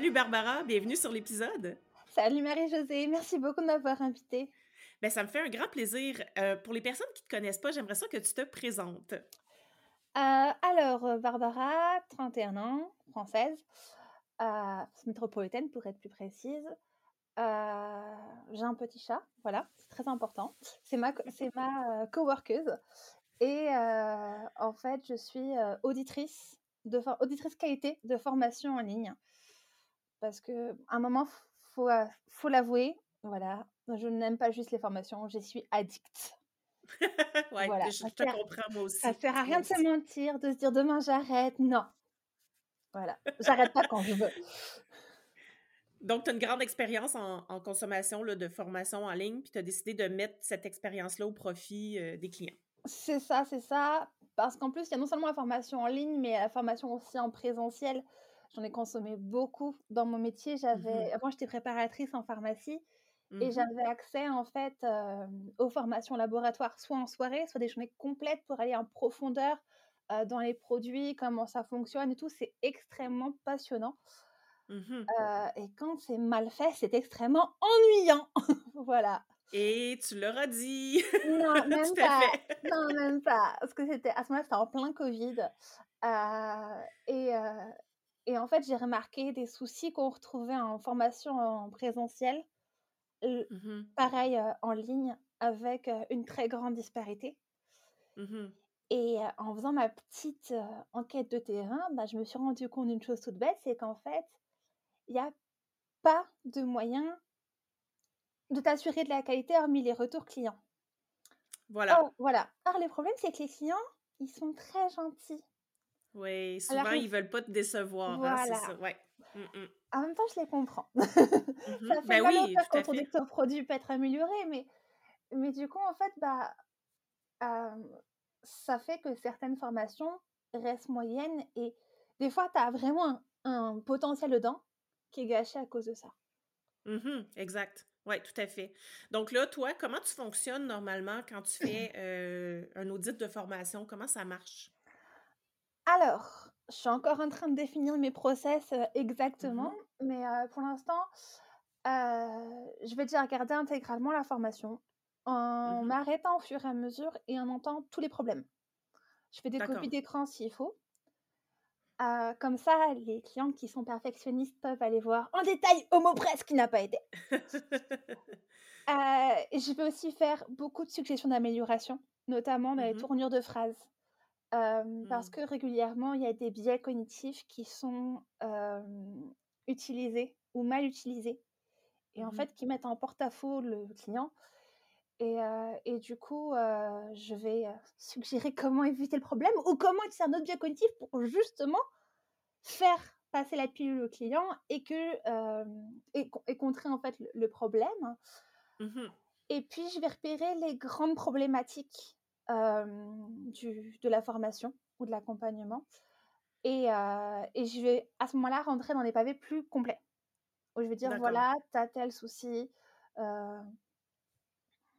Salut Barbara, bienvenue sur l'épisode. Salut Marie-Josée, merci beaucoup de m'avoir invitée. Ben, ça me fait un grand plaisir. Euh, pour les personnes qui ne te connaissent pas, j'aimerais ça que tu te présentes. Euh, alors, euh, Barbara, 31 ans, française, métropolitaine pour être plus précise. j'ai un petit chat, voilà, c'est très important. C'est ma, c'est ma coworkeuse. Et en fait, je suis auditrice, de auditrice qualité de formation en ligne. Parce qu'à un moment, faut, faut l'avouer, voilà, je n'aime pas juste les formations, je suis addict. ouais, voilà, je, te comprends moi aussi. Ça sert à rien de se mentir, de se dire demain j'arrête. Non. Voilà, j'arrête pas quand je veux. Donc, tu as une grande expérience en, consommation là, de formation en ligne, puis tu as décidé de mettre cette expérience-là au profit des clients. C'est ça, c'est ça. Parce qu'en plus, il y a non seulement la formation en ligne, mais la formation aussi en présentiel. J'en ai consommé beaucoup dans mon métier. J'avais, mmh avant, j'étais préparatrice en pharmacie et mmh j'avais accès en fait aux formations laboratoires, soit en soirée, soit des journées complètes pour aller en profondeur dans les produits, comment ça fonctionne et tout. C'est extrêmement passionnant. Mmh et quand c'est mal fait, c'est extrêmement ennuyant. voilà. Et tu l'auras dit. Non, même pas. Non, même pas. Parce que c'était à ce moment-là, c'était en plein Covid. et, et en fait, j'ai remarqué des soucis qu'on retrouvait en formation en présentiel, mmh pareil en ligne, avec une très grande disparité. Mmh et en faisant ma petite enquête de terrain, bah, je me suis rendu compte d'une chose toute bête, c'est qu'en fait, il n'y a pas de moyen de t'assurer de la qualité hormis les retours clients. Voilà. voilà. Alors, le problème, c'est que les clients, ils sont très gentils. Oui, souvent, ils veulent pas te décevoir. Hein, c'est ça. Ouais. Mmh, mmh. En même temps, je les comprends. Mmh ça fait ben oui, au quand on dit que ton produit peut être amélioré, mais, mais du coup, en fait, bah, ça fait que certaines formations restent moyennes et des fois, tu as vraiment un, potentiel dedans qui est gâché à cause de ça. exact. Oui, tout à fait. Donc là, toi, comment tu fonctionnes normalement quand tu fais euh, un audit de formation? Comment ça marche? Alors, je suis encore en train de définir mes process mmh exactement, mais pour l'instant, je vais déjà regarder intégralement la formation en mmh m'arrêtant au fur et à mesure et en entendant tous les problèmes. Je fais des copies d'écran s'il faut. comme ça, les clients qui sont perfectionnistes peuvent aller voir en détail au mot presse qui n'a pas été. je vais aussi faire beaucoup de suggestions d'amélioration, notamment dans les mmh tournures de phrases parce mmh. que régulièrement, il y a des biais cognitifs qui sont utilisés ou mal utilisés et en mmh fait qui mettent en porte-à-faux le client. Et, et du coup, je vais suggérer comment éviter le problème ou comment utiliser un autre biais cognitif pour justement faire passer la pilule au client et que et, contrer en fait le, problème. Mmh et puis, je vais repérer les grandes problématiques du, de la formation ou de l'accompagnement. Et, et, je vais à ce moment-là rentrer dans des pavés plus complets. Où je vais dire, voilà, tu as tel souci.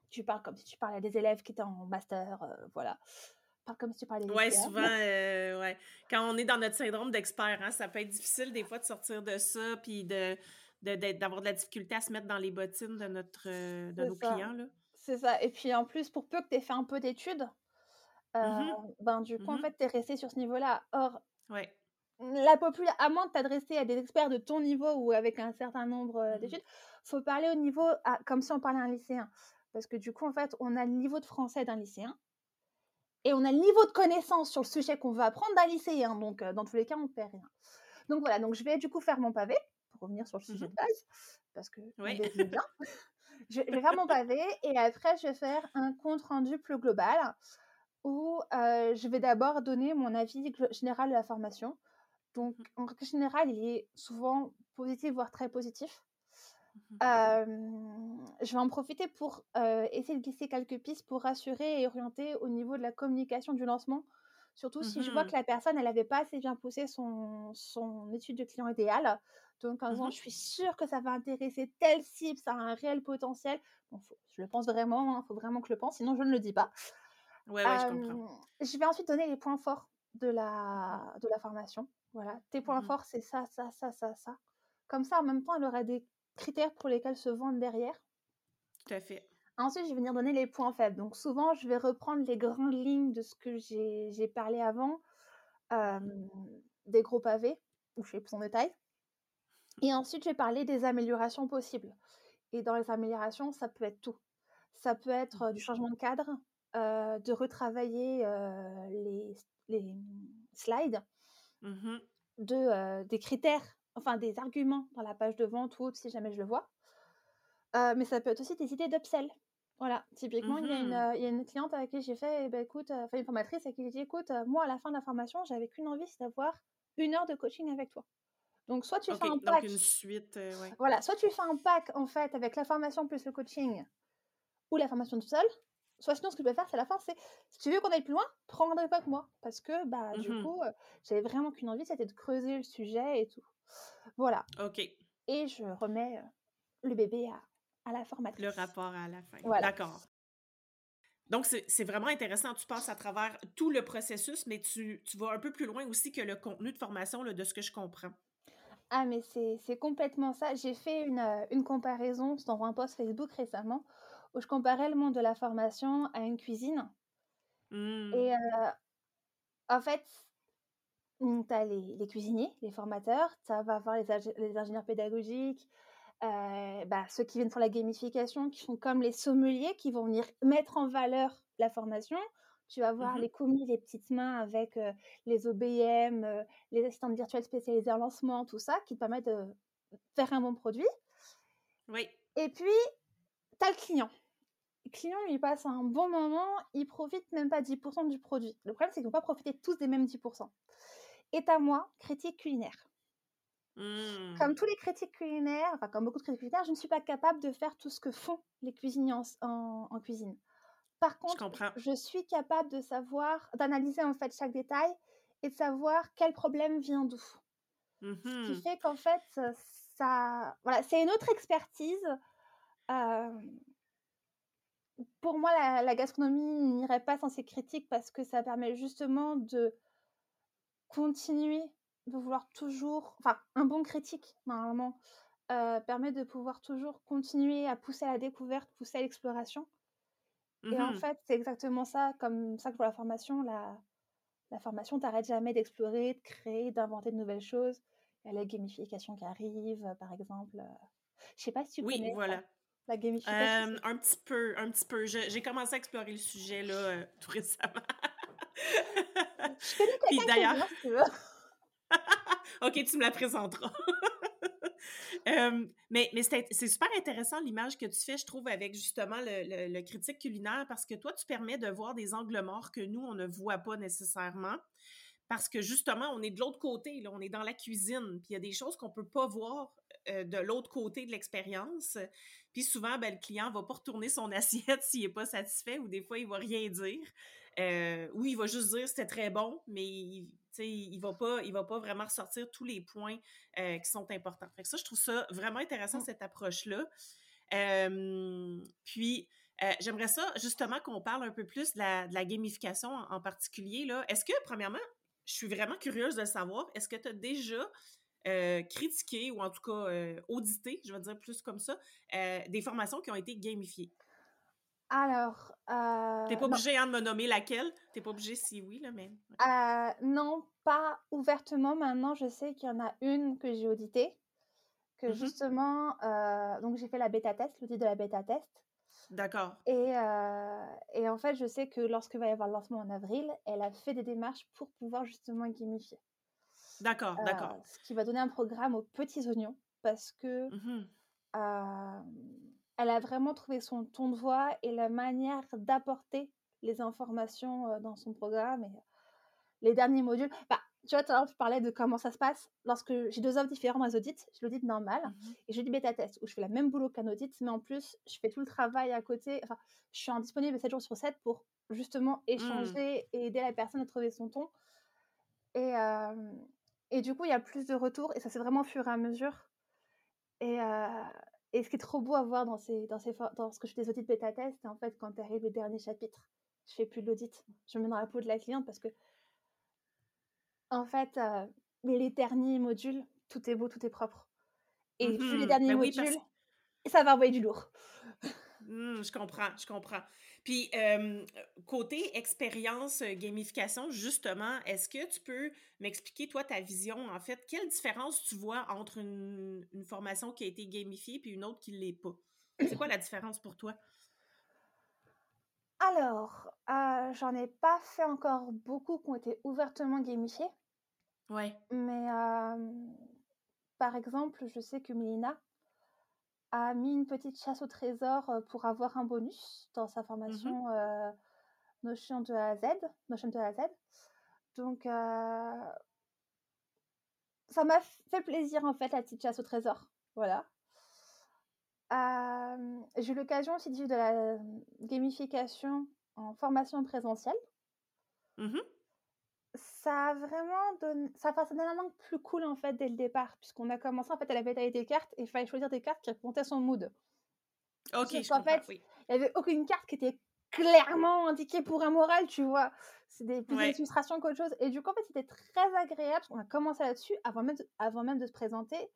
tu parles comme si tu parlais à des élèves qui étaient en master. voilà. Parle comme si tu parlais des Ouais, souvent, ouais. Quand on est dans notre syndrome d'expert, hein, ça peut être difficile des fois de sortir de ça, puis de d'avoir de, la difficulté à se mettre dans les bottines de, notre, de nos clients. Là. C'est ça. Et puis en plus, pour peu que tu aies fait un peu d'études, mmh ben du coup, en mmh fait, tu es resté sur ce niveau-là. Or, ouais. la population, à moins de t'adresser à des experts de ton niveau ou avec un certain nombre mmh d'études, faut parler au niveau, comme si on parlait à un lycéen. Parce que du coup, en fait, on a le niveau de français d'un lycéen et on a le niveau de connaissance sur le sujet qu'on veut apprendre d'un lycéen. Donc, dans tous les cas, on ne perd rien. Donc voilà, donc je vais du coup faire mon pavé pour revenir sur le sujet de base, parce que oui. bien. je, vais faire mon pavé et après, je vais faire un compte rendu plus global où je vais d'abord donner mon avis général de la formation. Donc, en règle générale, il est souvent positif, voire très positif. Mmh je vais en profiter pour essayer de glisser quelques pistes pour rassurer et orienter au niveau de la communication du lancement. Surtout si je vois que mmh la personne, elle n'avait pas assez bien poussé son, son étude de client idéal. Donc, en disant, Mmh je suis sûre que ça va intéresser telle cible, ça a un réel potentiel. Bon, je le pense vraiment, il hein, faut vraiment que je le pense, sinon je ne le dis pas. Ouais, ouais, je comprends. je vais ensuite donner les points forts de la, de la formation. Voilà, tes points Mmh forts, c'est ça, ça, ça, ça, ça. Comme ça, en même temps, elle aura des critères pour lesquels se vendre derrière. Tout à fait. Ensuite, je vais venir donner les points faibles. Donc, souvent, je vais reprendre les grandes lignes de ce que j'ai parlé avant, des gros pavés, où je fais plus en détail. Et ensuite, je vais parler des améliorations possibles. Et dans les améliorations, ça peut être tout. Ça peut être du changement de cadre, de retravailler les, les, slides, mmh de, des critères, enfin des arguments dans la page de vente ou autre si jamais je le vois. Mais ça peut être aussi des idées d'upsell. Voilà, typiquement, il, y a une, mmh il y a une cliente avec qui j'ai fait, eh ben, écoute, enfin une formatrice avec qui j'ai dit, écoute, moi à la fin de la formation, j'avais qu'une envie, c'est d'avoir une heure de coaching avec toi. Donc, soit tu fais un pack. Donc, une suite, ouais. Voilà, soit tu fais un pack en fait avec la formation plus le coaching ou la formation tout seul. Soit sinon, ce que tu peux faire, c'est la fin, c'est si tu veux qu'on aille plus loin, prends rendez-vous avec moi. Parce que, bah, du Mmh coup, j'avais vraiment qu'une envie, c'était de creuser le sujet et tout. Voilà. OK. Et je remets le bébé à, à la formatrice. Le rapport à la fin. Voilà. D'accord. Donc, c'est vraiment intéressant. Tu passes à travers tout le processus, mais tu, tu, vas un peu plus loin aussi que le contenu de formation, là, de ce que je comprends. Ah, mais c'est complètement ça. J'ai fait une, une comparaison dans un post Facebook récemment où je comparais le monde de la formation à une cuisine. Mmh. Et en fait, mmh, tu as les, les, cuisiniers, les formateurs, tu vas avoir les, les ingénieurs pédagogiques, euh, bah, ceux qui viennent pour la gamification, qui sont comme les sommeliers, qui vont venir mettre en valeur la formation. Tu vas voir mmh les commis, les petites mains avec les OBM, les assistantes virtuelles spécialisées en lancement, tout ça, qui te permettent de faire un bon produit. Oui. Et puis, tu as le client. Le client, il passe un bon moment, il profite même pas 10% du produit. Le problème, c'est qu'ils ne pas profiter tous des mêmes 10%. Et à moi, critique culinaire. Mmh. Comme tous les critiques culinaires, enfin comme beaucoup de critiques culinaires, je ne suis pas capable de faire tout ce que font les cuisiniers en, en, cuisine. Par contre, je, je, suis capable de savoir, d'analyser en fait chaque détail et de savoir quel problème vient d'où. Mmh Ce qui fait qu'en fait, ça, voilà, c'est une autre expertise. Euh, pour moi, la, la gastronomie n'irait pas sans ces critiques parce que ça permet justement de continuer de vouloir toujours, enfin, un bon critique, normalement, euh, permet de pouvoir toujours continuer à pousser à la découverte, pousser à l'exploration. Mmh Et en fait, c'est exactement ça, comme ça que pour la formation, la, la formation t'arrête jamais d'explorer, de créer, d'inventer de nouvelles choses. Il y a la gamification qui arrive, par exemple. Je sais pas si tu oui, connais voilà. Ça, la gamification. Euh, un petit peu, un petit peu. J'ai commencé à explorer le sujet là euh, tout récemment. Je connais quelqu'un d'ailleurs. Ok, tu me la présenteras. euh, mais c'est super intéressant l'image que tu fais, je trouve, avec justement le, critique culinaire, parce que toi, tu permets de voir des angles morts que nous, on ne voit pas nécessairement. Parce que justement, on est de l'autre côté, là, on est dans la cuisine, puis il y a des choses qu'on peut pas voir euh, de l'autre côté de l'expérience. Puis souvent, ben, le client va pas retourner son assiette s'il est pas satisfait, ou des fois, il va rien dire. Euh, oui, il va juste dire c'était très bon, mais il, il va pas, il va pas vraiment ressortir tous les points euh, qui sont importants. Fait que ça, je trouve ça vraiment intéressant Mmh. cette approche-là. Euh, puis j'aimerais ça justement qu'on parle un peu plus de la, de la gamification en, en particulier. Là, est-ce que premièrement, je suis vraiment curieuse de savoir, est-ce que tu as déjà euh, critiqué ou en tout cas euh, audité, je vais dire plus comme ça, euh, des formations qui ont été gamifiées? Alors. Euh, T'es pas obligé hein, de me nommer laquelle. T'es pas obligé si oui, là, mais. Euh, non, pas ouvertement. Maintenant, je sais qu'il y en a une que j'ai auditée. Que Mhm. justement. euh, donc, j'ai fait la bêta test, l'audit de la bêta test. D'accord. Et, euh, et en fait, je sais que lorsque va y avoir le lancement en avril, elle a fait des démarches pour pouvoir justement gamifier. D'accord, d'accord. ce qui va donner un programme aux petits oignons parce que Mhm. euh, elle a vraiment trouvé son ton de voix et la manière d'apporter les informations dans son programme et les derniers modules. Bah, tu vois, tout à l'heure, tu parlais de comment ça se passe. Lorsque j'ai deux offres différents dans les audits, j'ai l'audit normal Mhm. et j'ai du bêta test où je fais la même boulot qu'un audit, mais en plus, je fais tout le travail à côté. Enfin, je suis en disponible 7 jours sur 7 pour justement Mm. échanger et aider la personne à trouver son ton. Et, euh, et du coup, il y a plus de retours et ça c'est vraiment au fur et à mesure. Et, euh, et ce qui est trop beau à voir dans, ces, dans, ces, for- dans ce que je fais des audits bêta test, c'est en fait quand tu arrives le dernier chapitre, je fais plus de l'audit. Je me mets dans la peau de la cliente parce que en fait, euh, les derniers modules, tout est beau, tout est propre. Et vu les Mhm. derniers Ben oui, parce modules, ça va envoyer du lourd. Hmm, je comprends, je comprends. Puis, euh, côté expérience euh, gamification, justement, est-ce que tu peux m'expliquer, toi, ta vision, en fait, quelle différence tu vois entre une, une formation qui a été gamifiée puis une autre qui ne l'est pas? C'est quoi la différence pour toi? Alors, euh, j'en ai pas fait encore beaucoup qui ont été ouvertement gamifiés, Ouais. mais euh, par exemple, je sais que Mélina a mis une petite chasse au trésor pour avoir un bonus dans sa Mhm. formation Notion de A à Z, Notion de A à Z. Donc, ça m'a fait plaisir en fait la petite chasse au trésor. Voilà. Euh, j'ai eu l'occasion aussi de vivre de la gamification en formation présentielle. Mhm. Ça a vraiment donné, ça, donne un angle plus cool en fait dès le départ, puisqu'on a commencé en fait, elle avait taillé des cartes et il fallait choisir des cartes qui représentaient son mood. OK, je comprends, fait, oui. il n'y avait aucune carte qui était clairement indiquée pour un moral, tu vois. C'est des, plus des Ouais. illustrations qu'autre chose. Et du coup, en fait, c'était très agréable, parce qu'on a commencé là-dessus avant même, de, avant même de se présenter.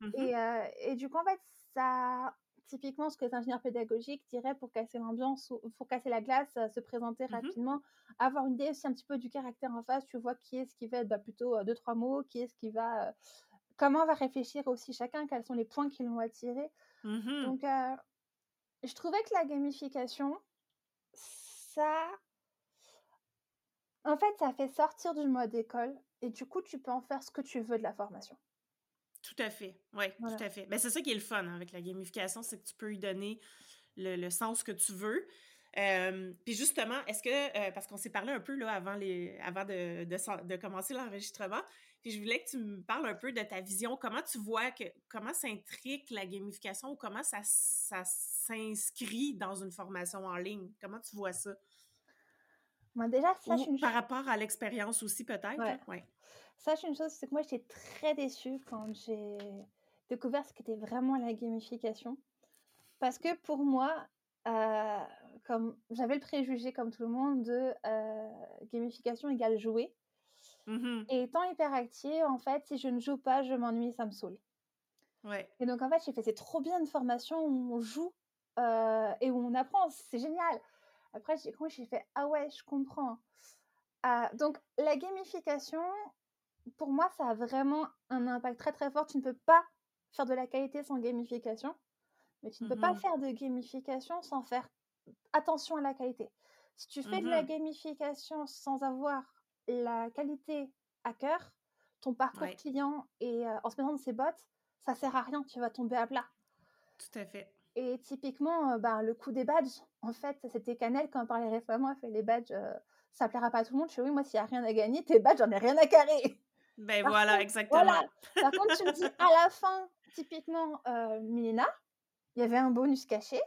Mhm. Et, euh, et du coup, en fait, ça, typiquement, ce que les ingénieurs pédagogiques diraient pour casser l'ambiance, ou pour casser la glace, euh, se présenter Mhm. rapidement, avoir une idée aussi un petit peu du caractère en face, tu vois qui est-ce qui va être bah, plutôt euh, deux, trois mots, qui est-ce qui va... euh, comment va réfléchir aussi chacun, quels sont les points qui l'ont attiré. Mhm. Donc, euh, je trouvais que la gamification, ça... En fait, ça fait sortir du mode école et du coup, tu peux en faire ce que tu veux de la formation. Tout à fait, oui, Voilà. tout à fait. Ben, c'est ça qui est le fun hein, avec la gamification, c'est que tu peux lui donner le, le sens que tu veux. Euh, puis justement, est-ce que, euh, parce qu'on s'est parlé un peu là, avant, les, avant de, de, de commencer l'enregistrement, puis je voulais que tu me parles un peu de ta vision, comment tu vois que, comment s'intrique la gamification ou comment ça, ça s'inscrit dans une formation en ligne? Comment tu vois ça? Moi, déjà, sache Ou par rapport à l'expérience aussi peut-être? Ouais. là? Ouais. Sache une chose, c'est que moi, j'étais très déçue quand j'ai découvert ce qu'était vraiment la gamification. Parce que pour moi, euh, comme j'avais le préjugé, comme tout le monde, de euh, gamification égale jouer. Mhm. Et étant hyperactive, en fait, si je ne joue pas, je m'ennuie, ça me saoule. Ouais. Et donc, en fait, j'ai fait c'est trop bien une formation où on joue euh, et où on apprend, c'est génial. Après, j'ai j'ai fait? Ah ouais, je comprends. Ah, donc, la gamification, pour moi, ça a vraiment un impact très très fort. Tu ne peux pas faire de la qualité sans gamification, mais tu ne peux pas Mhm. faire de gamification sans faire attention à la qualité. Si tu fais de la Mhm. gamification sans avoir la qualité à cœur, ton parcours Ouais, client et euh, en se mettant de ses bottes, ça sert à rien, tu vas tomber à plat. tout à fait. Et typiquement, euh, ben, le coup des badges, en fait, c'était Canel quand on parlait récemment, elle fait les badges, euh, ça plaira pas à tout le monde. Je fais oui, moi, s'il n'y a rien à gagner, tes badges, j'en ai rien à carrer. Ben Par voilà, contre, exactement. voilà. Par contre, tu me dis à la fin, typiquement, euh, Milena, il y avait un bonus caché.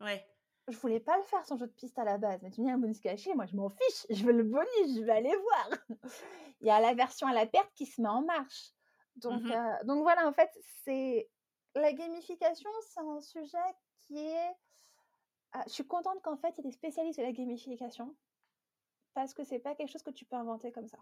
Ouais. Je voulais pas le faire sans jeu de piste à la base, mais tu me dis un bonus caché, moi je m'en fiche, je veux le bonus, je vais aller voir. Il y a la version à la perte qui se met en marche. Donc, Mhm. euh, donc voilà, en fait, c'est la gamification, c'est un sujet qui est. Ah, je suis contente qu'en fait, il y ait des spécialistes de la gamification parce que c'est pas quelque chose que tu peux inventer comme ça.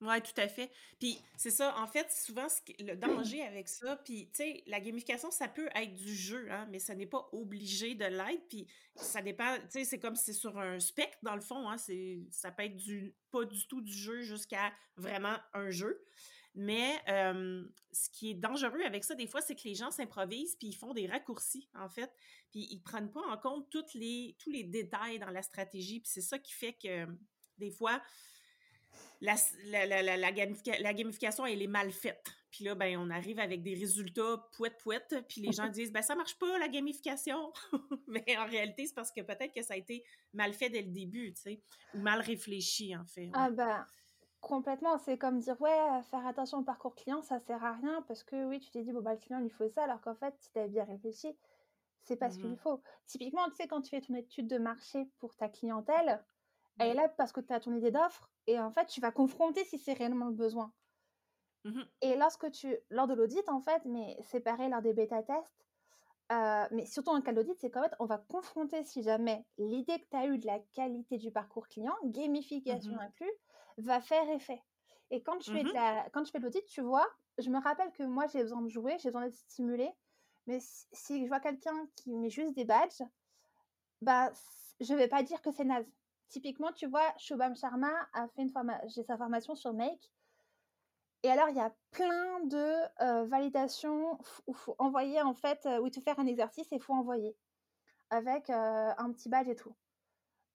Ouais, tout à fait. Puis c'est ça, en fait, souvent ce qui- le danger avec ça, puis tu sais, la gamification, ça peut être du jeu, hein, mais ça n'est pas obligé de l'être. Puis ça dépend, tu sais, c'est comme si c'est sur un spectre dans le fond, hein, c'est, ça peut être du pas du tout du jeu jusqu'à vraiment un jeu. Mais euh, ce qui est dangereux avec ça, des fois, c'est que les gens s'improvisent puis ils font des raccourcis, en fait, puis ils prennent pas en compte toutes les, tous les détails dans la stratégie. Puis c'est ça qui fait que des fois, la, la, la, la, la gamifica- la gamification, elle est mal faite. Puis là, ben, on arrive avec des résultats pouette-pouette, puis les gens disent, ben, ça marche pas, la gamification. Mais en réalité, c'est parce que peut-être que ça a été mal fait dès le début, tu sais, ou mal réfléchi, en fait. ouais. Ah bah, Complètement, c'est comme dire: «Ouais, faire attention au parcours client, ça sert à rien» parce que oui, tu t'es dit: «Bon, bah, le client, il lui faut ça», alors qu'en fait, si tu avais bien réfléchi, c'est pas ce qu'il Mmh faut. Typiquement, tu sais, quand tu fais ton étude de marché pour ta clientèle, elle est là parce que tu as ton idée d'offre et en fait, tu vas confronter si c'est réellement le besoin. Mmh Et lorsque tu lors de l'audit, en fait, mais c'est pareil lors des bêta tests, heu, mais surtout en cas d'audit, c'est qu'en fait, on va confronter si jamais l'idée que tu as eue de la qualité du parcours client, gamification Mmh inclus, va faire effet. Et quand je fais de Mmh la quand je fais de l'audit, tu vois, je me rappelle que moi, j'ai besoin de jouer, j'ai besoin d'être stimulée, mais si si je vois quelqu'un qui met juste des badges, bah, je vais pas dire que c'est naze. Typiquement, tu vois, Shubham Sharma a fait une forma j'ai sa formation sur Make et alors, il y a plein de, heu, validations où faut envoyer en fait, heu, où il te faire un exercice et il faut envoyer avec, heu, un petit badge et tout.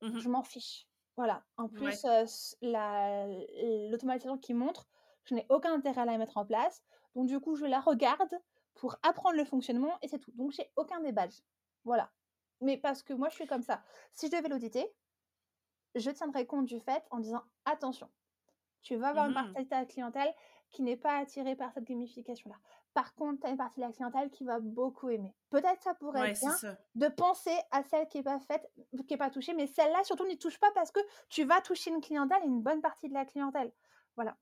Mmh Je m'en fiche. Voilà. En Ouais. plus, la l'automatisation qui montre, je n'ai aucun intérêt à la mettre en place. Donc du coup, je la regarde pour apprendre le fonctionnement et c'est tout. Donc j'ai aucun des badges. Voilà. Mais parce que moi, je suis comme ça. Si je devais l'auditer, je tiendrais compte du fait en disant: «Attention, tu vas avoir une Mmh partie de ta clientèle qui n'est pas attirée par cette gamification-là. Par contre, tu as une partie de la clientèle qui va beaucoup aimer. Peut-être ça pourrait Ouais, être bien ça. de penser à celle qui est pas faite, qui est pas touchée, mais celle-là surtout n'y touche pas parce que tu vas toucher une clientèle et une bonne partie de la clientèle. Voilà.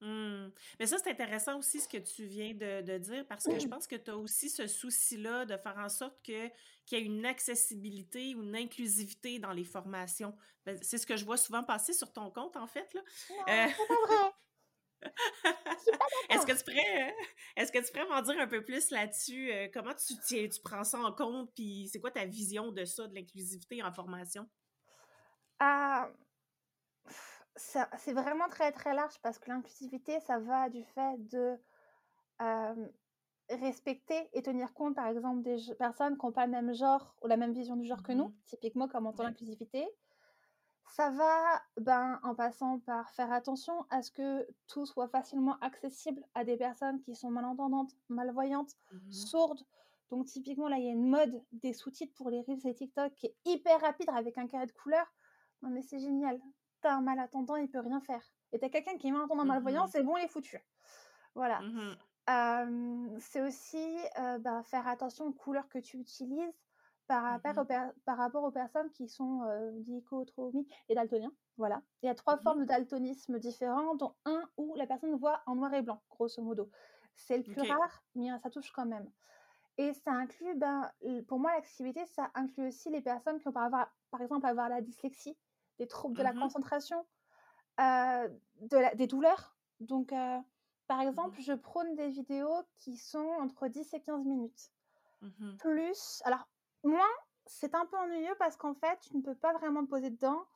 Mmh. Mais ça, c'est intéressant aussi ce que tu viens de de dire parce que je pense que tu as aussi ce souci-là de faire en sorte que qu'il y ait une accessibilité ou une inclusivité dans les formations. Ben, c'est ce que je vois souvent passer sur ton compte, en fait, là. C'est pas vrai. Suis pas est-ce que tu pourrais, heu, est-ce que tu pourrais m'en dire un peu plus là-dessus? Heu, comment tu prends ça en compte? Puis c'est quoi ta vision de ça, de l'inclusivité en formation? Ah, c'est vraiment très, très large parce que l'inclusivité, ça va du fait de, respecter et tenir compte, par exemple, des personnes qui ont pas le même genre ou la même vision du genre que nous, Mmh typiquement comme on entend Ouais. l'inclusivité. Ça va, ben, en passant par faire attention à ce que tout soit facilement accessible à des personnes qui sont malentendantes, malvoyantes, Mmh sourdes. Donc typiquement, là, il y a une mode des sous-titres pour les reels et TikTok qui est hyper rapide avec un carré de couleurs. Non mais c'est génial. Tu as un malentendant, il peut rien faire. Et tu as quelqu'un qui est malentendant, malvoyant, Mmh c'est bon, il est foutu. Voilà. Mmh c'est aussi, bah, faire attention aux couleurs que tu utilises par rapport aux Mmh par rapport aux personnes qui sont, heu, dichotomies et daltoniens, voilà. Il y a 3 Mmh formes de daltonisme différents, dont un où la personne voit en noir et blanc, grosso modo. C'est le plus rare, mais ça touche quand même et ça inclut, ben, pour moi, l'accessibilité, ça inclut aussi les personnes qui vont par avoir par exemple, avoir la dyslexie, des troubles de la Mmh concentration, Heu, de la des douleurs. Donc, heu, par Mmh exemple, je prône des vidéos qui sont entre 10 et 15 minutes. Mmh Plus alors moins, c'est un peu ennuyeux parce qu'en fait, tu ne peux pas vraiment te poser dedans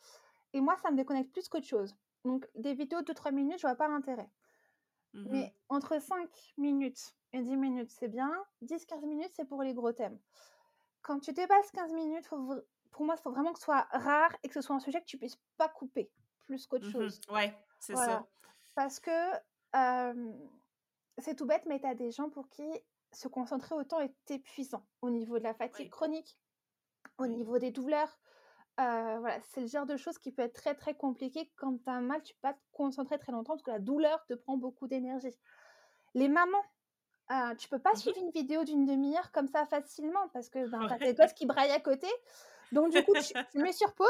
et moi, ça me déconnecte plus qu'autre chose. Donc des vidéos de 3 minutes, je vois pas l'intérêt. Mmh Mais entre 5 minutes et 10 minutes, c'est bien. 10-15 minutes, c'est pour les gros thèmes. Quand tu dépasses 15 minutes, faut v pour moi, il faut vraiment que ce soit rare et que ce soit un sujet que tu puisses pas couper, plus qu'autre Mmh chose. Ouais, c'est ça. Voilà. Parce que, c'est tout bête, mais tu as des gens pour qui se concentrer autant est épuisant. Au niveau de la fatigue Oui, chronique, au oui. niveau des douleurs, voilà, c'est le genre de choses qui peut être très, très compliqué. Quand tu as mal, tu peux pas te concentrer très longtemps parce que la douleur te prend beaucoup d'énergie. Les mamans, heu, tu peux pas Mmh suivre une vidéo d'une demi heure comme ça facilement parce que, ben, tu as tes gosses qui braillent à côté. Donc du coup, tu tu mets sur pause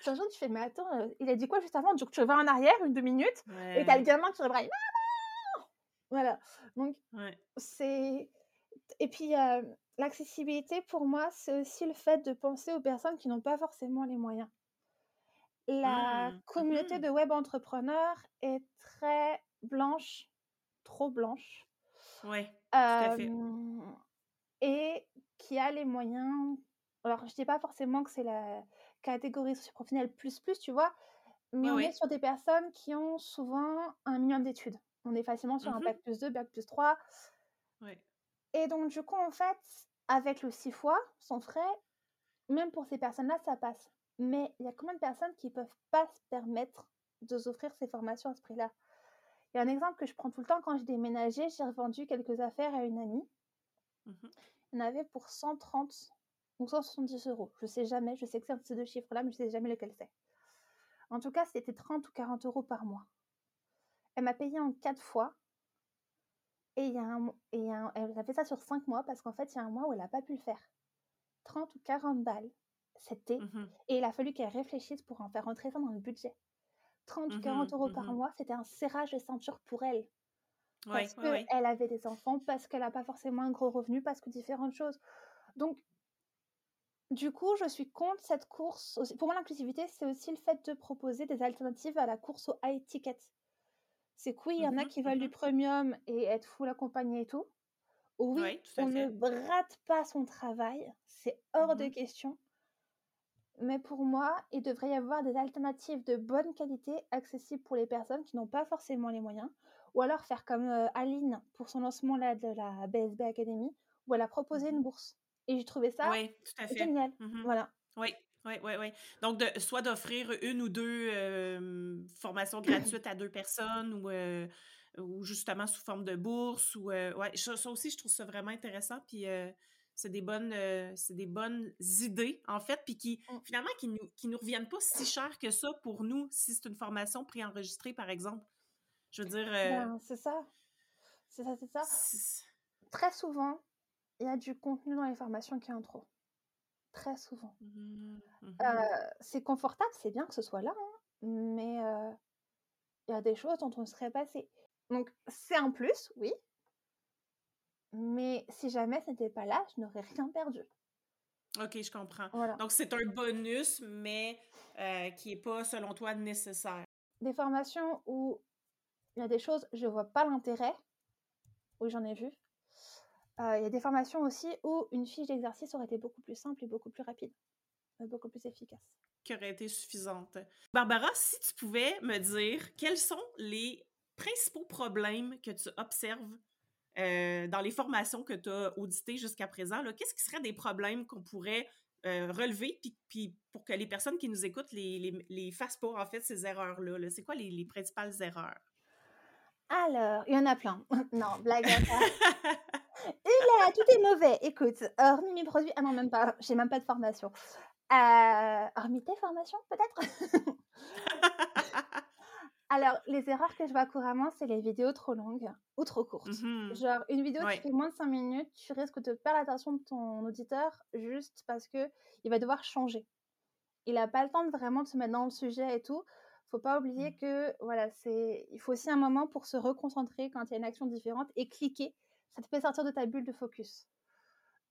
puis un jour, tu fais: «Mais attends, heu, il a dit quoi juste avant?» donc tu reviens en arrière une 2 minutes et tu as le Ouais, gamin qui braille. Voilà, donc ouais. c'est et puis, l'accessibilité pour moi, c'est aussi le fait de penser aux personnes qui n'ont pas forcément les moyens. La Mmh. communauté Mmh de web entrepreneurs est très blanche, trop blanche, Ouais, tout à fait. et qui a les moyens alors je dis pas forcément que c'est la catégorie socio-professionnelle plus, plus, tu vois? Mais on est sur des personnes qui ont souvent un minimum d'études. On est facilement sur un Mmh bac+2, bac+3 Ouais. et donc du coup, en fait, avec le 6 fois sans frais, même pour ces personnes-là, ça passe. Mais il y a combien de personnes qui peuvent pas se permettre de s'offrir ces formations à ce prix-là? Il y a un exemple que je prends tout le temps quand j'ai déménagé, j'ai revendu quelques affaires à une amie. Il y en avait pour 130 ou 170 euros. Je sais jamais, je sais que c'est un de ces 2 chiffres-là, mais je sais jamais lequel c'est. En tout cas, c'était 30 ou 40 euros par mois. Elle m'a payé en quatre fois. Et, il y a un, et elle a fait ça sur cinq mois parce qu'en fait, il y a un mois où elle n'a pas pu le faire. 30 ou 40 balles, c'était. Mmh Et il a fallu qu'elle réfléchisse pour en faire rentrer ça dans le budget. 30 ou Mmh 40 euros mmh par mois, c'était un serrage de ceinture pour elle. Ouais, Parce ouais, ouais. qu'elle avait des enfants, parce qu'elle n'a pas forcément un gros revenu, parce que différentes choses. Donc, du coup, je suis contre cette course. aussi. Pour moi, l'inclusivité, c'est aussi le fait de proposer des alternatives à la course au high ticket. C'est que oui, il y en a Mmh qui veulent du mmh premium et être full accompagné et tout. Oui, tout à on ne fait. brate pas son travail, c'est hors de Mmh question. Mais pour moi, il devrait y avoir des alternatives de bonne qualité accessibles pour les personnes qui n'ont pas forcément les moyens. Ou alors faire comme euh, Aline pour son lancement là, de la BSB Academy, où elle a proposé Mmh une bourse. Et j'ai trouvé ça Oui, tout à fait. génial. Mmh Voilà. Oui, oui, oui, oui. Donc, de, soit d'offrir une ou deux euh, formations gratuites à deux personnes ou, euh, ou justement sous forme de bourse. Ou, euh, ouais, ça, ça aussi, je trouve ça vraiment intéressant. Puis, c'est des bonnes c'est des bonnes idées, en fait, puis qui, Mm. finalement, qui nous, qui nous reviennent pas si cher que ça pour nous, si c'est une formation préenregistrée, par exemple. Je veux dire... Ben, c'est ça. C'est ça, c'est ça. Très souvent, il y a du contenu dans les formations qui est en trop. Très souvent. Mhm. Euh, c'est confortable, c'est bien que ce soit là, hein, mais euh, il y a des choses dont on serait passé. Donc, c'est un plus, oui. Mais si jamais ce n'était pas là, je n'aurais rien perdu. OK, je comprends. Voilà. Donc, c'est un bonus, mais euh, qui n'est pas, selon toi, nécessaire. Des formations où il y a des choses, je vois pas l'intérêt. Oui, j'en ai vu. Euh, Il y a des formations aussi où une fiche d'exercice aurait été beaucoup plus simple et beaucoup plus rapide, euh, beaucoup plus efficace. qui aurait été suffisante. Barbara, si tu pouvais me dire quels sont les principaux problèmes que tu observes euh, dans les formations que tu as auditées jusqu'à présent, qu'est-ce qui seraient des problèmes qu'on pourrait euh, relever puis, puis pour que les personnes qui nous écoutent les, les, les fassent pas, en fait, ces erreurs-là? là? C'est quoi les, les principales erreurs? Alors, il y en a plein. non, blague à part. Là, tout est mauvais. Écoute, hormis mes produits, ah non, même pas, j'ai même pas de formation. Euh, hormis tes formations, peut-être? Alors, les erreurs que je vois couramment, c'est les vidéos trop longues ou trop courtes. Mhm. Genre, une vidéo Ouais. qui fait moins de 5 minutes, tu risques de perdre l'attention de ton auditeur juste parce que il va devoir changer. Il n'a pas le temps de vraiment de se mettre dans le sujet et tout. Faut pas oublier Mm. que voilà, c'est il faut aussi un moment pour se reconcentrer quand il y a une action différente et cliquer. Ça te fait sortir de ta bulle de focus.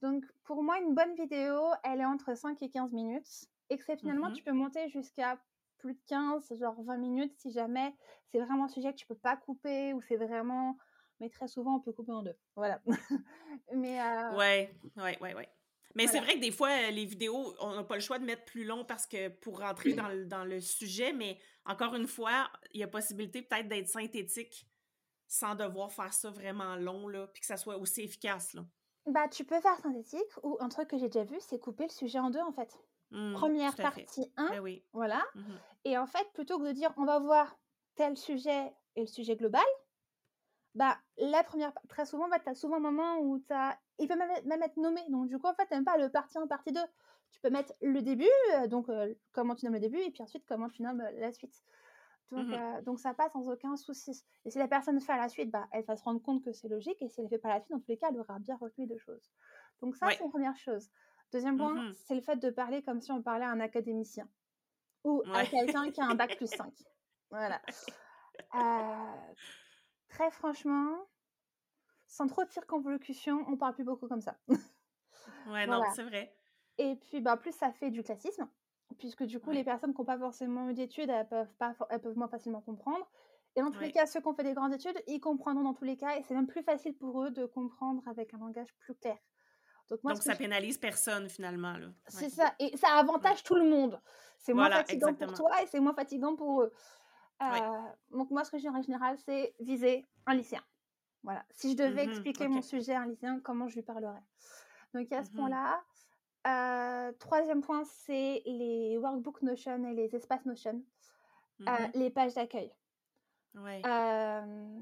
Donc, pour moi, une bonne vidéo, elle est entre 5 et 15 minutes. Exceptionnellement, Mhm. tu peux monter jusqu'à plus de 15, genre 20 minutes si jamais c'est vraiment un sujet que tu peux pas couper ou c'est vraiment. Mais très souvent, on peut couper en deux. Voilà. Mais euh, Ouais, ouais, ouais, ouais. Mais c'est vrai que des fois, les vidéos, on n'a pas le choix de mettre plus long parce que pour rentrer dans le, dans le sujet, mais encore une fois, il y a possibilité peut-être d'être synthétique sans devoir faire ça vraiment long, là, puis que ça soit aussi efficace, là. bah, tu peux faire synthétique ou un truc que j'ai déjà vu, c'est couper le sujet en deux en fait. Mm, Première partie 1, Ben oui. voilà. Mhm. Et en fait, plutôt que de dire on va voir tel sujet et le sujet global, bah la première très souvent, tu as souvent un moment où tu as. Il peut même, être- même être nommé. Donc, du coup, en fait, tu pas le partie 1, partie 2. Tu peux mettre le début, euh, donc euh, comment tu nommes le début, et puis ensuite comment tu nommes euh, la suite. Donc, Mhm. euh, donc ça passe sans aucun souci. Et si la personne fait à la suite, bah, elle va se rendre compte que c'est logique, et si elle ne fait pas la suite, dans tous les cas, elle aura bien retenu deux choses. Donc ça, Ouais. c'est une première chose. Deuxième point, Mhm. c'est le fait de parler comme si on parlait à un académicien ou à quelqu'un qui a un bac plus 5. Voilà. Euh, très franchement, sans trop de circonvolution, on parle plus beaucoup comme ça. Ouais, non, c'est vrai. Et puis, bah, plus ça fait du classisme, puisque du coup, Ouais. les personnes qui n'ont pas forcément eu d'études, elles peuvent, pas, elles peuvent moins facilement comprendre. Et dans tous les cas, ceux qui ont fait des grandes études, ils comprendront dans tous les cas, et c'est même plus facile pour eux de comprendre avec un langage plus clair. Donc, moi, ça je- pénalise personne, finalement. C'est ça, et ça avantage tout le monde. C'est moins fatigant exactement. pour toi et c'est moins fatigant pour eux. Euh, donc moi, ce que je dis en général, c'est viser un lycéen. Voilà. Si je devais Mhm, expliquer mon sujet à un lycéen, comment je lui parlerais? Donc a ce Mhm. point-là. Euh, troisième point, c'est les workbooks Notion et les espaces Notion, Euh, Mhm. les pages d'accueil. Ouais. Euh,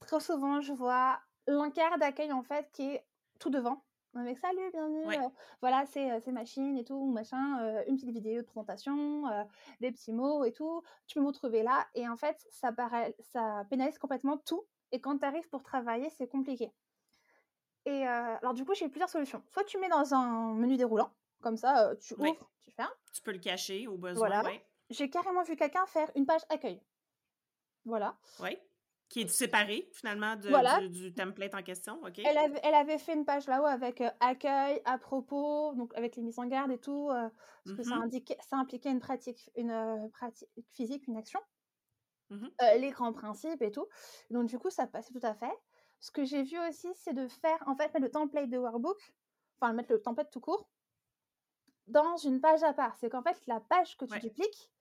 très souvent, je vois l'encart d'accueil en fait qui est tout devant Avec salut, bienvenue, Ouais. voilà, c'est euh, c'est machine et tout, machin, euh, une petite vidéo de présentation, des petits mots et tout. Tu peux me retrouver là. Et en fait, ça, paraît, ça pénalise complètement tout. Et quand tu arrives pour travailler, c'est compliqué. Et euh, alors, du coup, j'ai plusieurs solutions. Soit tu mets dans un menu déroulant, comme ça, euh, tu Oui. ouvres, tu fermes. Tu peux le cacher au besoin, Voilà. ouais. J'ai carrément vu quelqu'un faire une page accueil. Voilà. Ouais. Qui est séparé, finalement, de- Voilà. du, du template en question, OK? Elle avait, elle avait fait une page là-haut avec euh, accueil, à propos, donc avec les mises en garde et tout, parce que ça, indiquait, ça impliquait une pratique, une pratique physique, une action, les grands principes et tout. Donc du coup, ça passait tout à fait. Ce que j'ai vu aussi, c'est de faire, en fait, mettre le template de workbook, enfin mettre le template tout court, dans une page à part. C'est qu'en fait, la page que tu Ouais. dupliques,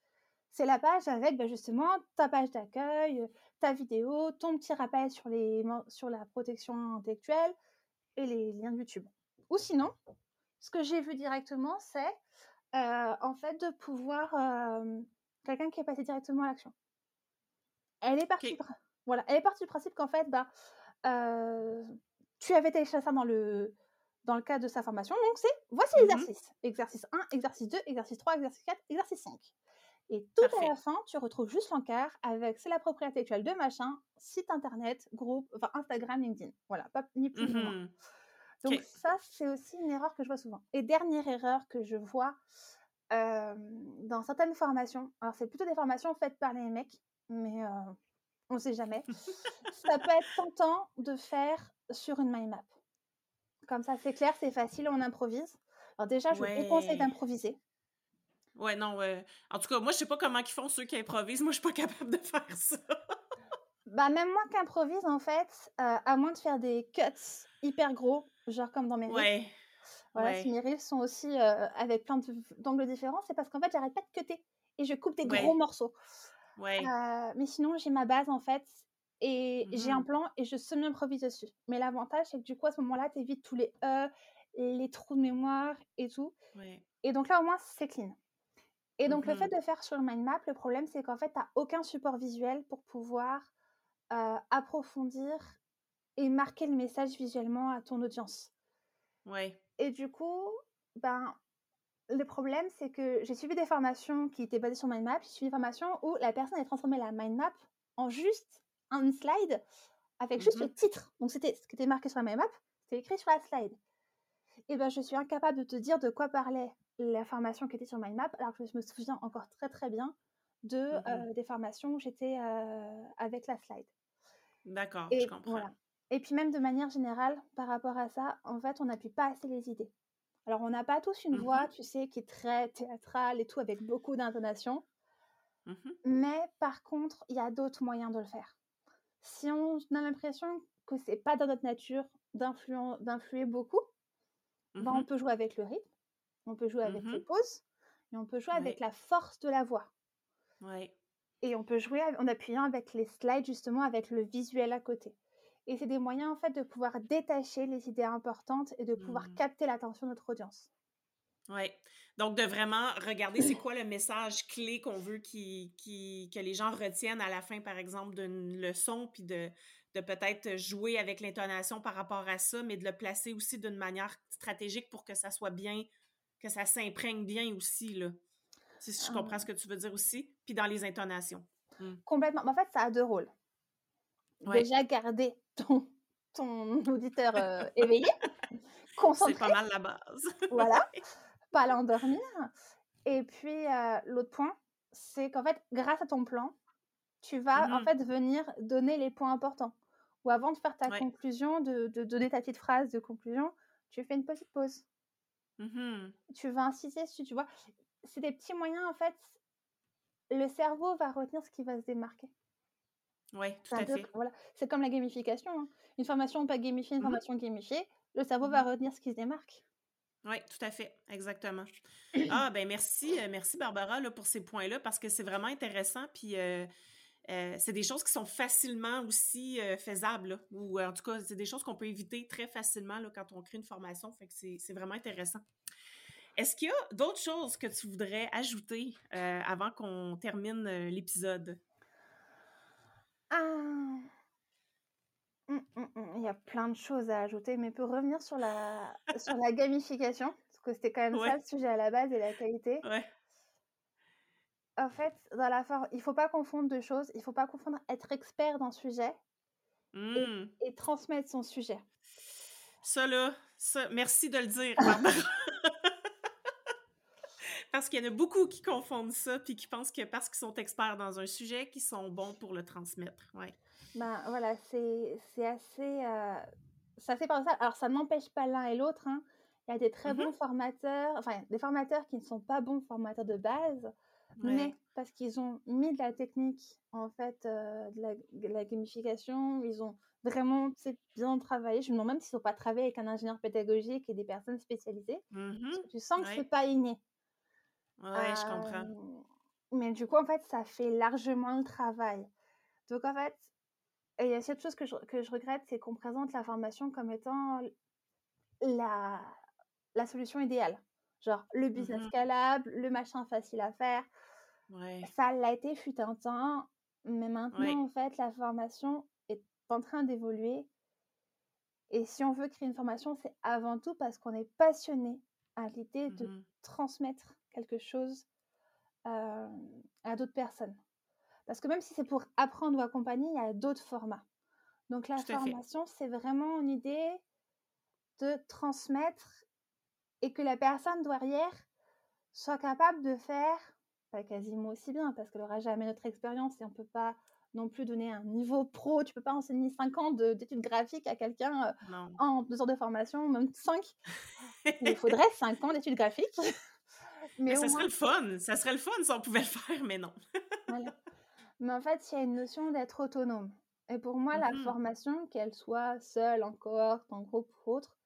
c'est la page avec bah, justement ta page d'accueil, ta vidéo, ton petit rappel sur, les, sur la protection intellectuelle et les liens de YouTube. Ou sinon, ce que j'ai vu directement, c'est euh, en fait de pouvoir euh, quelqu'un qui est passé directement à l'action. Elle est partie, voilà, elle est partie du principe qu'en fait, bah, euh, tu avais téléchargé ça dans le dans le cadre de sa formation. Donc c'est voici Mhm. l'exercice. Exercice 1, exercice 2, exercice 3, exercice 4, exercice 5. Et tout à la fin, tu retrouves juste l'encart avec c'est la propriété intellectuelle de machin, site internet, groupe, enfin Instagram, LinkedIn. Voilà, pas ni plus ni moins. Mhm. Donc ça, c'est aussi une erreur que je vois souvent. Et dernière erreur que je vois euh, dans certaines formations, alors c'est plutôt des formations faites par les mecs, mais euh, on ne sait jamais. ça peut être tentant de faire sur une mind map. Comme ça, c'est clair, c'est facile, on improvise. Alors déjà, je Ouais. d'improviser. Ouais, non, ouais. En tout cas, moi, je sais pas comment ils font ceux qui improvisent. Moi, je suis pas capable de faire ça. Bah, même moi qui improvise, en fait, euh, à moins de faire des cuts hyper gros, genre comme dans mes. Ouais. Voilà, Ouais. si mes reels sont aussi euh, avec plein d'angles différents, c'est parce qu'en fait, j'arrête pas de cutter et je coupe des gros morceaux. Ouais. Euh, mais sinon, j'ai ma base en fait et j'ai un plan et je semi-improvise dessus. Mais l'avantage, c'est que du coup, à ce moment-là, tu évites tous les E, les trous de mémoire et tout. Ouais. Et donc là, au moins, c'est clean. Et donc, le fait de faire sur le mind map, le problème, c'est qu'en fait, tu n'as aucun support visuel pour pouvoir euh, approfondir et marquer le message visuellement à ton audience. Ouais. Et du coup, ben, le problème, c'est que j'ai suivi des formations qui étaient basées sur mind map. J'ai suivi des formations où la personne a transformé la mind map en juste un slide avec juste le titre. Donc, c'était ce qui était marqué sur la mind map, c'était écrit sur la slide. Et ben, je suis incapable de te dire de quoi parlait la formation qui était sur mind map, alors que je me souviens encore très très bien de Mhm. euh, des formations où j'étais euh, avec la slide. D'accord, je comprends. voilà. Et puis même de manière générale, par rapport à ça, en fait, on n'appuie pas assez les idées. Alors, on n'a pas tous une voix, Mhm. tu sais, qui est très théâtrale et tout, avec beaucoup d'intonation. Mhm. Mais par contre, il y a d'autres moyens de le faire. Si on a l'impression que c'est pas dans notre nature d'influer beaucoup, ben, on Mhm. peut jouer avec le rythme, on peut jouer avec les pauses, et on peut jouer avec la force de la voix. Ouais. Et on peut jouer en appuyant avec les slides, justement, avec le visuel à côté. Et c'est des moyens, en fait, de pouvoir détacher les idées importantes et de pouvoir Mhm. capter l'attention de notre audience. Ouais. Donc, de vraiment regarder c'est quoi le message clé qu'on veut qui, qui, que les gens retiennent à la fin, par exemple, d'une leçon, puis de, de peut-être jouer avec l'intonation par rapport à ça, mais de le placer aussi d'une manière stratégique pour que ça soit bien, que ça s'imprègne bien aussi, là. Si je comprends ce que tu veux dire aussi, puis dans les intonations. Mm. Complètement. Mais en fait, ça a deux rôles. Ouais. Déjà, garder ton, ton auditeur euh, éveillé, C'est concentré, pas mal la base. voilà, pas l'endormir. Et puis, euh, l'autre point, c'est qu'en fait, grâce à ton plan, tu vas en Mhm. fait venir donner les points importants. Ou avant de faire ta Ouais. conclusion, de, de donner ta petite phrase de conclusion, tu fais une petite pause. Mhm. Tu vas insister dessus, tu vois. C'est des petits moyens, en fait. Le cerveau va retenir ce qui va se démarquer. Ouais, tout à peu, fait. voilà. C'est comme la gamification. hein. Une formation pas gamifiée, une Mhm. formation gamifiée, le cerveau va Mhm. retenir ce qui se démarque. Oui, tout à fait, exactement. Ah, ben merci, euh, merci Barbara là, pour ces points-là, parce que c'est vraiment intéressant, puis euh, euh, c'est des choses qui sont facilement aussi euh, faisables, là, ou en tout cas, c'est des choses qu'on peut éviter très facilement là, quand on crée une formation, fait que c'est c'est vraiment intéressant. Est-ce qu'il y a d'autres choses que tu voudrais ajouter avant qu'on termine l'épisode? Ah. Hum, hum, hum. Il y a plein de choses à ajouter, mais pour revenir sur la, sur la gamification, parce que c'était quand même ça le sujet à la base et la qualité. Ouais. En fait, dans la for... il faut pas confondre deux choses. Il faut pas confondre être expert d'un sujet mmh. et, transmettre son sujet. Ça, là, ça, merci de le dire, parce qu'il y en a beaucoup qui confondent ça, puis qui pensent que parce qu'ils sont experts dans un sujet, qu'ils sont bons pour le transmettre. Ouais. Ben voilà, c'est assez, euh, c'est assez paradoxal. Alors, ça n'empêche pas l'un et l'autre. Hein. Il y a des très bons mmh formateurs, enfin, des formateurs qui ne sont pas bons formateurs de base, mais parce qu'ils ont mis de la technique, en fait, euh, de, la, gamification, ils ont vraiment bien travaillé. Je me demande même s'ils n'ont pas travaillé avec un ingénieur pédagogique et des personnes spécialisées. Mmh tu sens que c'est pas inné. Ouais, je comprends. Mais du coup, en fait, ça fait largement le travail. Donc, en fait, il y a cette chose que je, que je regrette, c'est qu'on présente la formation comme étant la, la solution idéale. Genre, le business mmh scalable, le machin facile à faire. Ça l'a été fut un temps, mais maintenant, en fait, la formation est en train d'évoluer. Et si on veut créer une formation, c'est avant tout parce qu'on est passionné à l'idée de mmh transmettre quelque chose à d'autres personnes. Parce que même si c'est pour apprendre ou accompagner, il y a d'autres formats. Donc la formation, c'est vraiment une idée de transmettre et que la personne derrière soit capable de faire, pas quasiment aussi bien, parce qu'elle n'aura jamais notre expérience et on ne peut pas non plus donner un niveau pro. Tu peux pas enseigner 5 ans d'études graphiques à quelqu'un en deux heures de formation, même 5. Il faudrait 5 ans d'études graphiques. Mais, ça serait le fun. Ça serait le fun si on pouvait le faire, mais non. Mais en fait, il y a une notion d'être autonome. Et pour moi, la mmh formation, qu'elle soit seule, en cohorte, en groupe ou autre,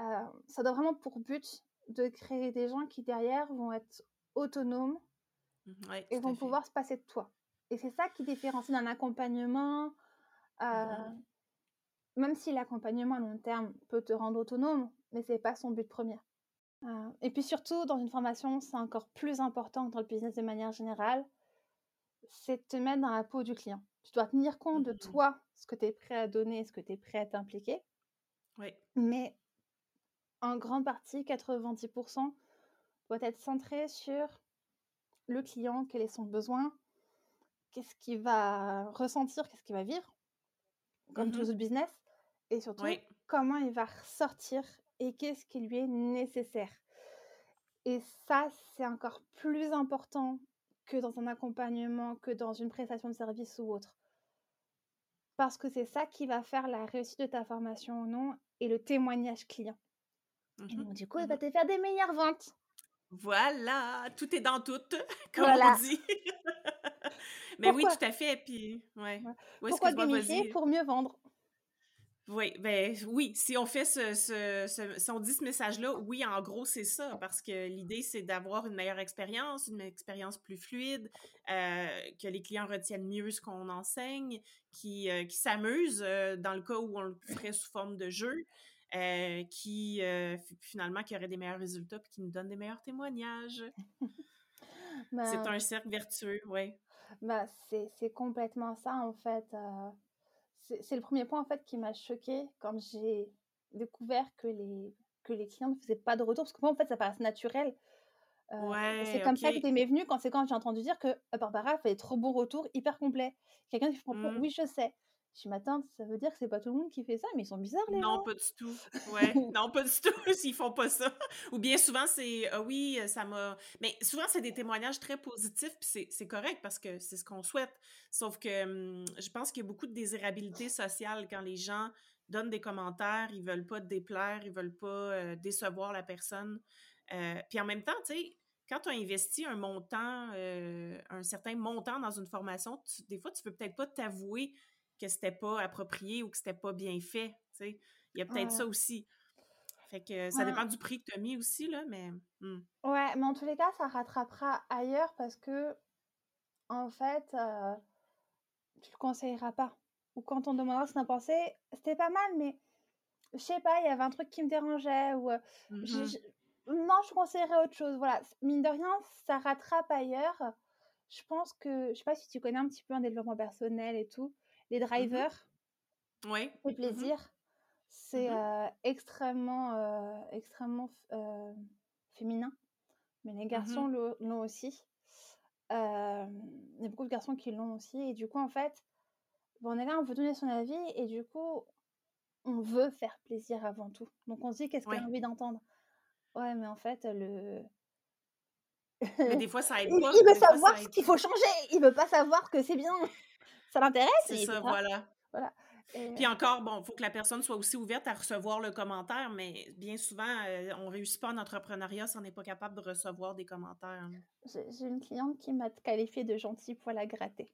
euh, ça doit vraiment pour but de créer des gens qui derrière vont être autonomes mmh, et vont pouvoir se passer de toi. Et c'est ça qui différencie d'un accompagnement, euh, mmh même si l'accompagnement à long terme peut te rendre autonome, mais c'est pas son but premier. Euh, et puis surtout, dans une formation, c'est encore plus important que dans le business de manière générale, c'est de te mettre dans la peau du client. Tu dois tenir compte de mmh toi, ce que tu es prêt à donner, ce que tu es prêt à t'impliquer. Oui. Mais en grande partie, 90%, doit être centré sur le client, quel est son besoin, qu'est-ce qu'il va ressentir, qu'est-ce qu'il va vivre, comme mmh tous les business, et surtout comment il va ressortir et qu'est-ce qui lui est nécessaire. Et ça, c'est encore plus important que dans un accompagnement, que dans une prestation de service ou autre. Parce que c'est ça qui va faire la réussite de ta formation ou non et le témoignage client. Et donc, mmh du coup, il mmh va te faire des meilleures ventes. Voilà, tout est dans tout, comme on dit. Mais oui, tout à fait. Puis, ouais. Pourquoi gamifier pour mieux vendre? Oui, ben oui, si on fait ce, ce, si on dit ce message-là, oui, en gros, c'est ça, parce que l'idée, c'est d'avoir une meilleure expérience, une expérience plus fluide, euh, que les clients retiennent mieux ce qu'on enseigne, qui, euh, qui s'amusent euh, dans le cas où on le ferait sous forme de jeu, qui finalement qui aurait des meilleurs résultats puis qui nous donnent des meilleurs témoignages. c'est ben un cercle vertueux, oui. Ben, c'est complètement ça, en fait c'est le premier point en fait qui m'a choqué quand j'ai découvert que les, que les clients ne faisaient pas de retour. Parce que moi, en fait, ça paraît naturel. Euh, c'est comme ça que tu m'es venu quand c'est quand j'ai entendu dire que euh, Barbara fait trop bons retours, hyper complet. Quelqu'un qui fait mmh. oui, je sais. Je suis m'attends, ça veut dire que c'est pas tout le monde qui fait ça, mais ils sont bizarres les Non, pas du tout. Ouais, non, pas du tout s'ils font pas ça. Ou bien souvent c'est ah oui, ça m'a mais souvent c'est des témoignages très positifs puis c'est correct parce que c'est ce qu'on souhaite. Sauf que hum, je pense qu'il y a beaucoup de désirabilité sociale quand les gens donnent des commentaires, ils veulent pas te déplaire, ils veulent pas euh, décevoir la personne. Euh, puis en même temps, tu sais, quand tu as investi un montant, euh, un certain montant dans une formation, des fois, tu peux peut-être pas t'avouer que c'était pas approprié ou que c'était pas bien fait. Il y a peut-être ça aussi. Fait que ça dépend du prix que tu as mis aussi, là, mais. Hmm. Ouais, mais en tous les cas, ça rattrapera ailleurs parce que, en fait, euh, tu le conseilleras pas. Ou quand on demandera ce qu'on a pensé, c'était pas mal, mais je sais pas, il y avait un truc qui me dérangeait ou. Euh, mm-hmm. non, je conseillerais autre chose. Voilà, mine de rien, ça rattrape ailleurs. Je pense que, je sais pas si tu connais un petit peu un développement personnel et tout les mmh drivers. Oui. fait Mmh plaisir. C'est, Mmh heu, extrêmement, extrêmement féminin, mais les garçons Mmh le l'ont aussi. Il y a beaucoup de garçons qui l'ont aussi et du coup, en fait, bah, on est là, on veut donner son avis et du coup, on veut faire plaisir avant tout. Donc on se dit: «Qu'est-ce qu'elle a Ouais. envie d'entendre?» ouais, mais en fait, le Mais des fois, ça aide il pas. il veut savoir ce qu'il faut changer, il veut pas savoir que c'est bien. Ça l'intéresse, C'est ça, voilà. voilà et Puis encore, bon, il faut que la personne soit aussi ouverte à recevoir le commentaire, mais bien souvent, heu, on réussit pas en entrepreneuriat si on n'est pas capable de recevoir des commentaires. j'ai j'ai une cliente qui m'a qualifiée de gentille poil à gratter.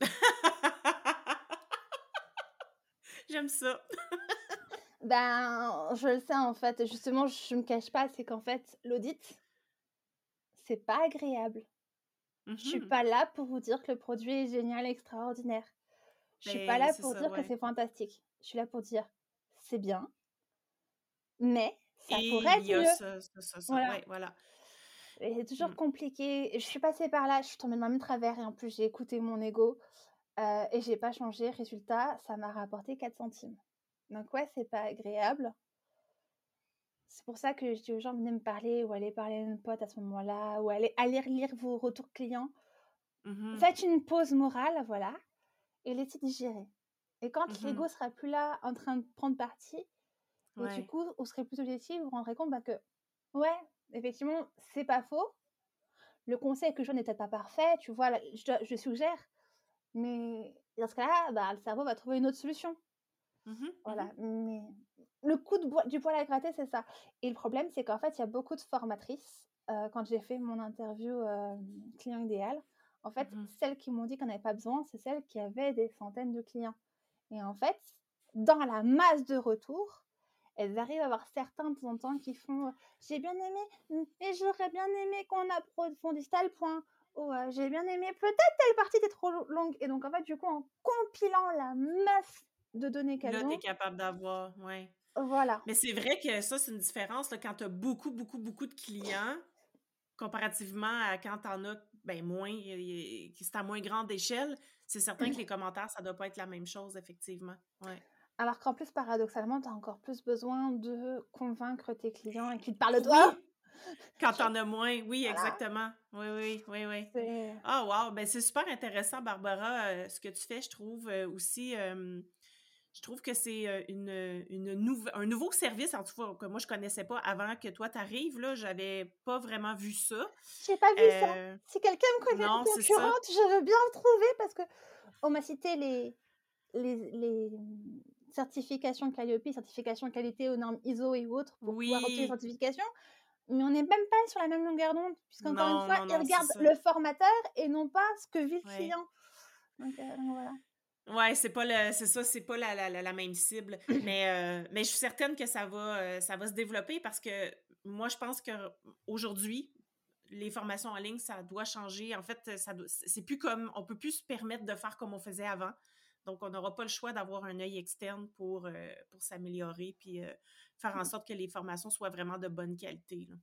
J'aime ça. Ben, je le sais, en fait, justement, je me cache pas, c'est qu'en fait, l'audit, c'est pas agréable. Je suis Mmh pas là pour vous dire que le produit est génial, extraordinaire. Je suis pas là pour ça, dire que c'est fantastique. Je suis là pour dire: «C'est bien, mais ça Et pourrait être y a mieux». ça, ça, ça, ça. Voilà Ouais, voilà. et c'est toujours Mmh. compliqué. Je suis passée par là, je suis tombée dans le même travers et en plus, j'ai écouté mon ego, heu et j'ai pas changé. Résultat, ça m'a rapporté 4 centimes. Donc ouais, c'est pas agréable. C'est pour ça que je dis aux gens: «Venez me parler ou allez parler à une pote à ce moment-là ou allez allez relire vos retours clients». Mmh Faites une pause morale, voilà et laissez digérer et quand Mmh l'ego sera plus là en train de prendre parti et du Ouais. coup, vous serez plus objectif, vous vous rendrez compte, bah, que ouais, effectivement, c'est pas faux. Le conseil que je donne n'est peut-être pas parfait, tu vois? Là, je je suggère, mais dans ce cas-là, bah, le cerveau va trouver une autre solution. Mmh Voilà, mais le coup de du poil à gratter, c'est ça. Et le problème, c'est qu'en fait, il y a beaucoup de formatrices, heu, quand j'ai fait mon interview, client idéal, en fait, Mmh celles qui m'ont dit qu'on n'avait pas besoin, c'est celles qui avaient des centaines de clients. Et en fait, dans la masse de retours, elles arrivent à avoir certains de temps en temps qui font, «J'ai bien aimé, mmh et j'aurais bien aimé qu'on approfondisse tel point» ou heu: «J'ai bien aimé, peut-être telle partie était trop lo longue» et donc en fait, du coup, en compilant la masse de données qu'elles Là, tu es ont capable d'avoir ouais. Voilà. Mais c'est vrai que ça, c'est une différence, là, quand tu as beaucoup, beaucoup, beaucoup de clients, comparativement à quand tu en as, ben, moins, c'est à moins grande échelle. C'est certain que les commentaires, ça doit pas être la même chose, effectivement. Ouais. Alors qu'en plus, paradoxalement, tu as encore plus besoin de convaincre tes clients et qu'ils te parlent de toi. Quand tu Je en as moins, oui, voilà, exactement. Oui, oui, oui, oui. Ah wow! Ben, c'est super intéressant, Barbara, heu, ce que tu fais. Je trouve, heu, aussi, je trouve que c'est, heu, une, une nouve un nouveau service, en tout cas, que moi je connaissais pas avant que toi tu arrives, là. J'avais pas vraiment vu ça. j'ai pas vu ça. Heu, Si quelqu'un me connaît en non, ça. concurrente, je veux bien le trouver parce qu'on m'a cité les les les, mmh, certifications Calliope, certifications qualité aux normes ISO et autres pour pouvoir obtenir les Oui. certifications, mais on n'est même pas sur la même longueur d'onde puisqu'encore une fois, non, ils non, regardent ça. le formateur et non pas ce que vit le Ouais. client. Donc donc voilà. Ouais, c'est pas le c'est ça, c'est pas la la la même cible. Mais, heu, mais je suis certaine que ça va, heu, ça va se développer parce que moi, je pense qu'aujourd'hui, les formations en ligne, ça doit changer. En fait, ça c'est plus comme on peut plus se permettre de faire comme on faisait avant. Donc, on n'aura pas le choix d'avoir un œil externe pour, heu, pour s'améliorer puis, faire en sorte que les formations soient vraiment de bonne qualité, là.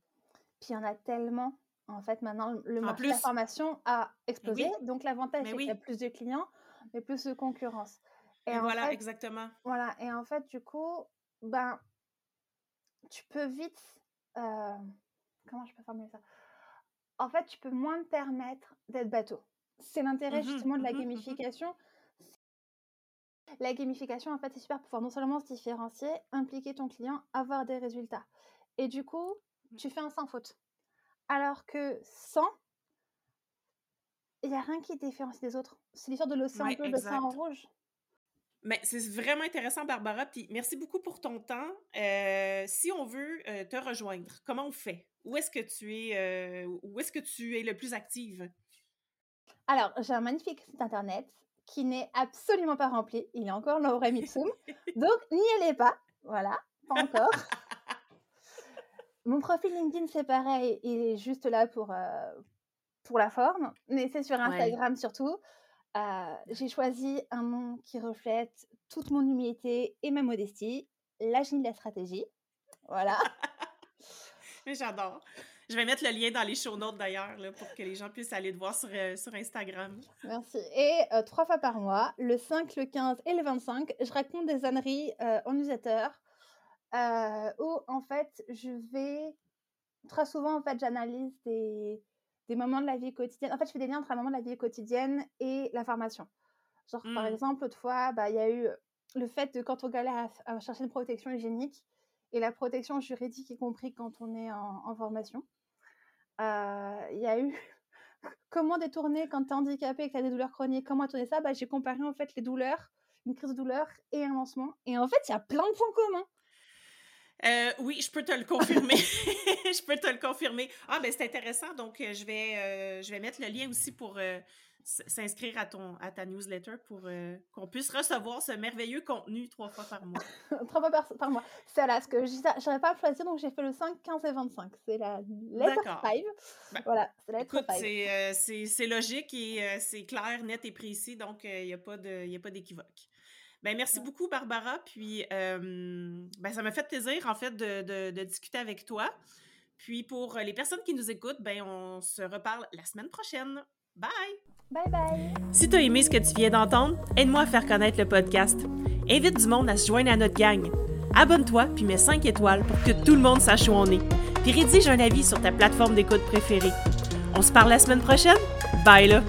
Puis il y en a tellement. En fait, maintenant, le marché de la plus formation a mais explosé. oui, Donc l'avantage, c'est qu'il y a oui plus de clients, mais plus de concurrence. Et voilà, fait exactement. voilà et en fait, du coup, ben, tu peux vite, hem, comment je peux formuler ça? En fait, tu peux moins te permettre d'être bateau. C'est l'intérêt Mmh justement de la Mmh mh. gamification. La gamification, en fait, c'est super pour pouvoir non seulement se différencier, impliquer ton client, avoir des résultats. Et du coup, Mmh. tu fais un sans faute. Alors que sans Il y a rien qui différencie des autres. C'est l'histoire de l'océan Ouais, bleu, de l'océan rouge. Mais c'est vraiment intéressant, Barbara. Puis merci beaucoup pour ton temps. Euh, si on veut euh, te rejoindre, comment on fait? Où est-ce que tu es, euh, où est-ce que tu es le plus active? Alors, j'ai un magnifique site internet qui n'est absolument pas rempli. Il est encore Laura Mitsum. Donc, n'y allez pas. Voilà, pas encore. Mon profil LinkedIn, c'est pareil. Il est juste là pour, pour la forme. Mais c'est sur Ouais. Instagram surtout. Euh, j'ai choisi un nom qui reflète toute mon humilité et ma modestie. La génie de la stratégie. Voilà. Mais j'adore. Je vais mettre le lien dans les show notes d'ailleurs pour que les gens puissent aller te voir sur, euh, sur Instagram. Merci. Et euh, trois fois par mois, le 5, le 15 et le 25, je raconte des âneries en newsletter où en fait je vais très souvent en fait j'analyse des, des moments de la vie quotidienne. En fait, je fais des liens entre un moment de la vie quotidienne et la formation. Genre, par mmh. exemple, autrefois, bah, il y a eu le fait de quand on galère à, chercher une protection hygiénique et la protection juridique, y compris quand on est en, formation. Il y a eu comment détourner quand tu es handicapé et que tu as des douleurs chroniques, comment détourner ça? Bah, J'ai comparé en fait les douleurs, une crise de douleur et un lancement. Et en fait, il y a plein de points communs. Euh, oui, je peux te le confirmer. je peux te le confirmer. Ah, ben c'est intéressant. Donc, euh, je, vais, euh, je vais mettre le lien aussi pour s'inscrire à, ton, à ta newsletter pour qu'on puisse recevoir ce merveilleux contenu trois fois par mois. trois fois par, mois. C'est là, ce que je n'aurais pas à choisir, donc j'ai fait le 5, 15 et 25. C'est la lettre 5. Ben, voilà, c'est la lettre 5. C'est logique et c'est clair, net et précis, donc il n'y a pas d'équivoque. Ben, merci beaucoup, Barbara. Puis, ben, ça m'a fait plaisir, en fait, de, de, discuter avec toi. Puis, pour les personnes qui nous écoutent, ben, on se reparle la semaine prochaine. Bye! Bye bye! Si tu as aimé ce que tu viens d'entendre, aide-moi à faire connaître le podcast. Invite du monde à se joindre à notre gang. Abonne-toi puis mets 5 étoiles pour que tout le monde sache où on est. Puis rédige un avis sur ta plateforme d'écoute préférée. On se parle la semaine prochaine? Bye là!